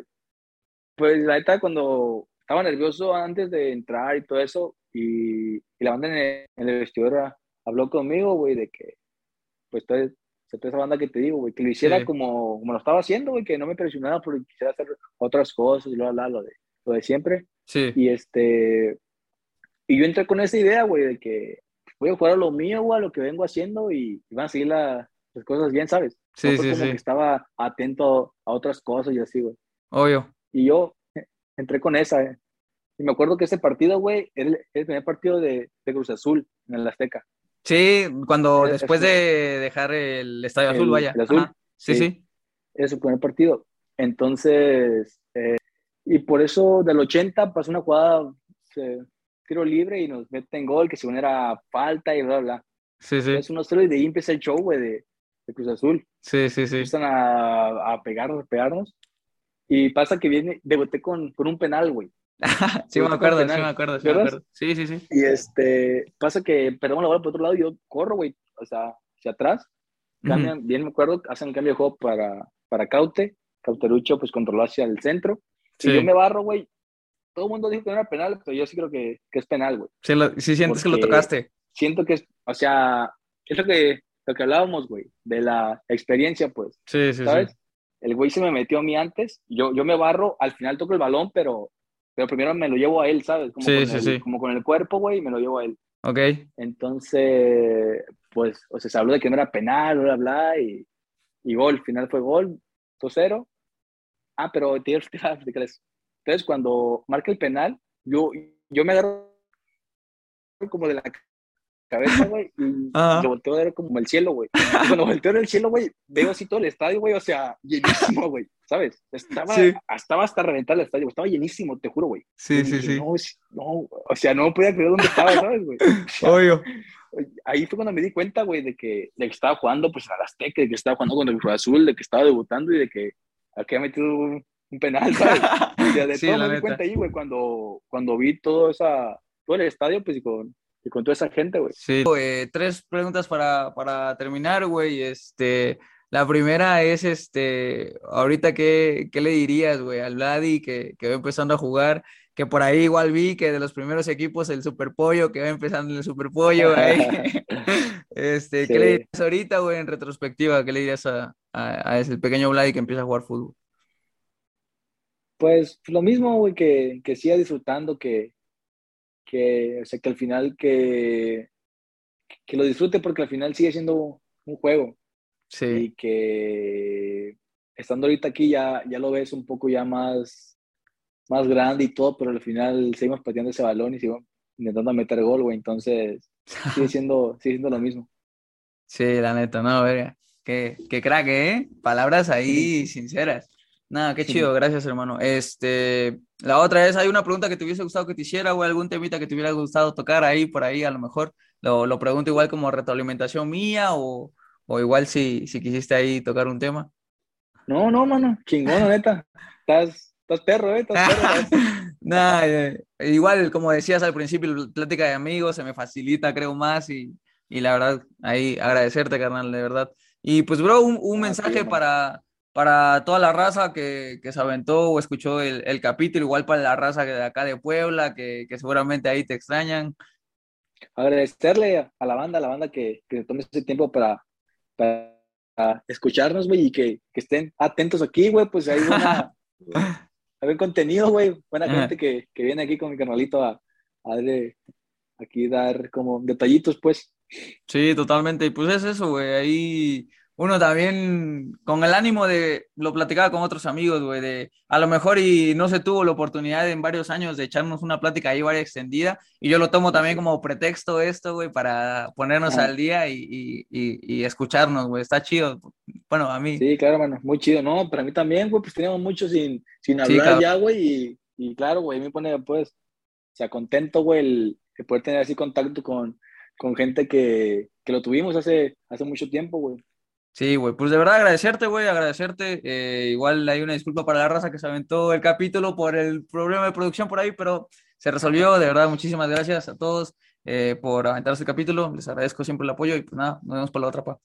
pues, la neta, cuando estaba nervioso antes de entrar y todo eso, y, la banda en el, vestidor habló conmigo, güey, de que, pues, toda esa banda que te digo, güey, que lo hiciera como, como lo estaba haciendo, güey, que no me presionara porque quisiera hacer otras cosas y lo, lo, de, lo de siempre. Sí. Y este, y yo entré con esa idea, güey, de que voy a jugar a lo mío, güey, a lo que vengo haciendo y, van a seguir las cosas bien, ¿sabes? Sí, sí, sí. estaba atento a otras cosas y así, güey. Obvio. Y yo entré con esa, eh. Y me acuerdo que ese partido, güey, era el, primer partido de, de, Cruz Azul en el Azteca. Sí, cuando después de dejar el Estadio Azul, vaya. azul. Sí, sí, sí. Es su primer partido. Entonces, eh, y por eso del 80 pasó una jugada, tiro libre y nos meten gol, que según era falta y bla, bla. Sí, sí. Es unos y de ahí empieza el show, güey, de, de, Cruz Azul. Sí, sí, sí. Empiezan a, a pegarnos, a pegarnos. Y pasa que viene, debuté con, con un penal, güey. sí, me acuerdo, sí, me acuerdo, sí, me acuerdo. Sí, sí, sí. Y este, pasa que perdemos la bola por otro lado y yo corro, güey, o sea, hacia atrás. Cambian, bien me acuerdo, hacen cambio de juego para, para Caute. Cauterucho, pues controló hacia el centro. Sí. Y yo me barro, güey. Todo el mundo dijo que no era penal, pero yo sí creo que, que es penal, güey. Sí, sí sientes que lo tocaste. Siento que es, o sea, es lo que, lo que hablábamos, güey, de la experiencia, pues. Sí, sí, ¿Sabes? sí. El güey se me metió a mí antes, yo, yo me barro, al final toco el balón, pero pero primero me lo llevo a él, ¿sabes? Como, sí, con, sí, el, sí. como con el cuerpo, güey, me lo llevo a él. Ok. Entonces, pues, o sea, se habló de que no era penal, bla, bla, y, y gol, al final fue gol, 2-0. Ah, pero te explicar eso. Entonces, cuando marca el penal, yo, yo me agarro como de la cabeza, güey, y Ajá. lo volteo a ver como el cielo, güey. Cuando volteo el cielo, güey, veo así todo el estadio, güey, o sea, llenísimo, güey, ¿sabes? Estaba, Sí. estaba hasta reventar el estadio, estaba llenísimo, te juro, güey. Sí, Y sí, dije, sí. No, no, o sea, no podía creer dónde estaba, ¿sabes, güey? O sea, Obvio. ahí fue cuando me di cuenta, güey, de que, de que estaba jugando, pues, a Azteca, de que estaba jugando contra el Cruz Azul, de que estaba debutando y de que aquí había metido un, un penal, ¿sabes? O sea, de Sí, todo me di cuenta ahí, güey, cuando, cuando vi todo, esa, todo el estadio, pues, y con, y con toda esa gente, güey. Sí. Eh, tres preguntas para, para terminar, güey. Este, la primera es, este, ahorita, ¿qué, qué le dirías, güey, al Vladi que, que va empezando a jugar? Que por ahí igual vi que de los primeros equipos el Superpollo, que va empezando en el Superpollo, ahí. Este, ¿qué le Sí. dirías ahorita, güey, en retrospectiva? ¿Qué le dirías a, a, a ese pequeño Vladi que empieza a jugar fútbol? Pues lo mismo, güey, que, que siga disfrutando, que, que, o sea, que al final que, que lo disfrute porque al final sigue siendo un juego Sí, y que estando ahorita aquí ya, ya lo ves un poco ya más, más grande y todo, pero al final seguimos pateando ese balón y seguimos intentando meter gol, güey, entonces sigue siendo, sigue siendo lo mismo. sí, la neta, no, verga. Qué, qué crack, ¿eh? Palabras ahí sinceras. Nada, qué Sí. chido, gracias, hermano. Este, la otra es, ¿hay una pregunta que te hubiese gustado que te hiciera o algún temita que te hubiera gustado tocar ahí, por ahí, a lo mejor? Lo, lo pregunto igual como retroalimentación mía o, o igual si, si quisiste ahí tocar un tema. No, no, mano, chingón, neta. Estás, estás perro, ¿eh? Estás perro. Nada, eh, igual como decías al principio, plática de amigos se me facilita, creo más y, y la verdad, ahí agradecerte, carnal, de verdad. Y pues, bro, un, un Ah, mensaje para, para toda la raza que, que se aventó o escuchó el, el capítulo, igual para la raza de acá de Puebla, que, que seguramente ahí te extrañan. agradecerle a, la banda, a la banda que, que tome ese tiempo para, para, escucharnos, güey, y que, que estén atentos aquí, güey, pues hay buena, hay buen contenido, güey, buena gente que, que viene aquí con mi canalito a, a darle, aquí dar como detallitos, pues. Sí, totalmente. Y pues es eso, güey. Ahí uno también con el ánimo de, lo platicaba con otros amigos, güey, de a lo mejor y no se tuvo la oportunidad en varios años de echarnos una plática ahí varias extendida. Y yo lo tomo también como pretexto esto, güey, para ponernos al día y, y, y, y escucharnos, güey. Está chido. Bueno, a mí. Sí, claro, mano, muy chido, ¿no? Para mí también, güey, pues teníamos mucho sin, sin Sí, hablar ya, güey, y, y claro, güey, me pone, pues, o sea, contento, güey, el, el poder tener así contacto con, con gente que, que lo tuvimos hace, hace mucho tiempo, güey. Sí, güey, pues de verdad agradecerte, güey, agradecerte. Eh, igual hay una disculpa para la raza que se aventó el capítulo por el problema de producción por ahí, pero se resolvió. De verdad, muchísimas gracias a todos eh, por aventarse el capítulo. Les agradezco siempre el apoyo y pues nada, nos vemos para la otra, pa.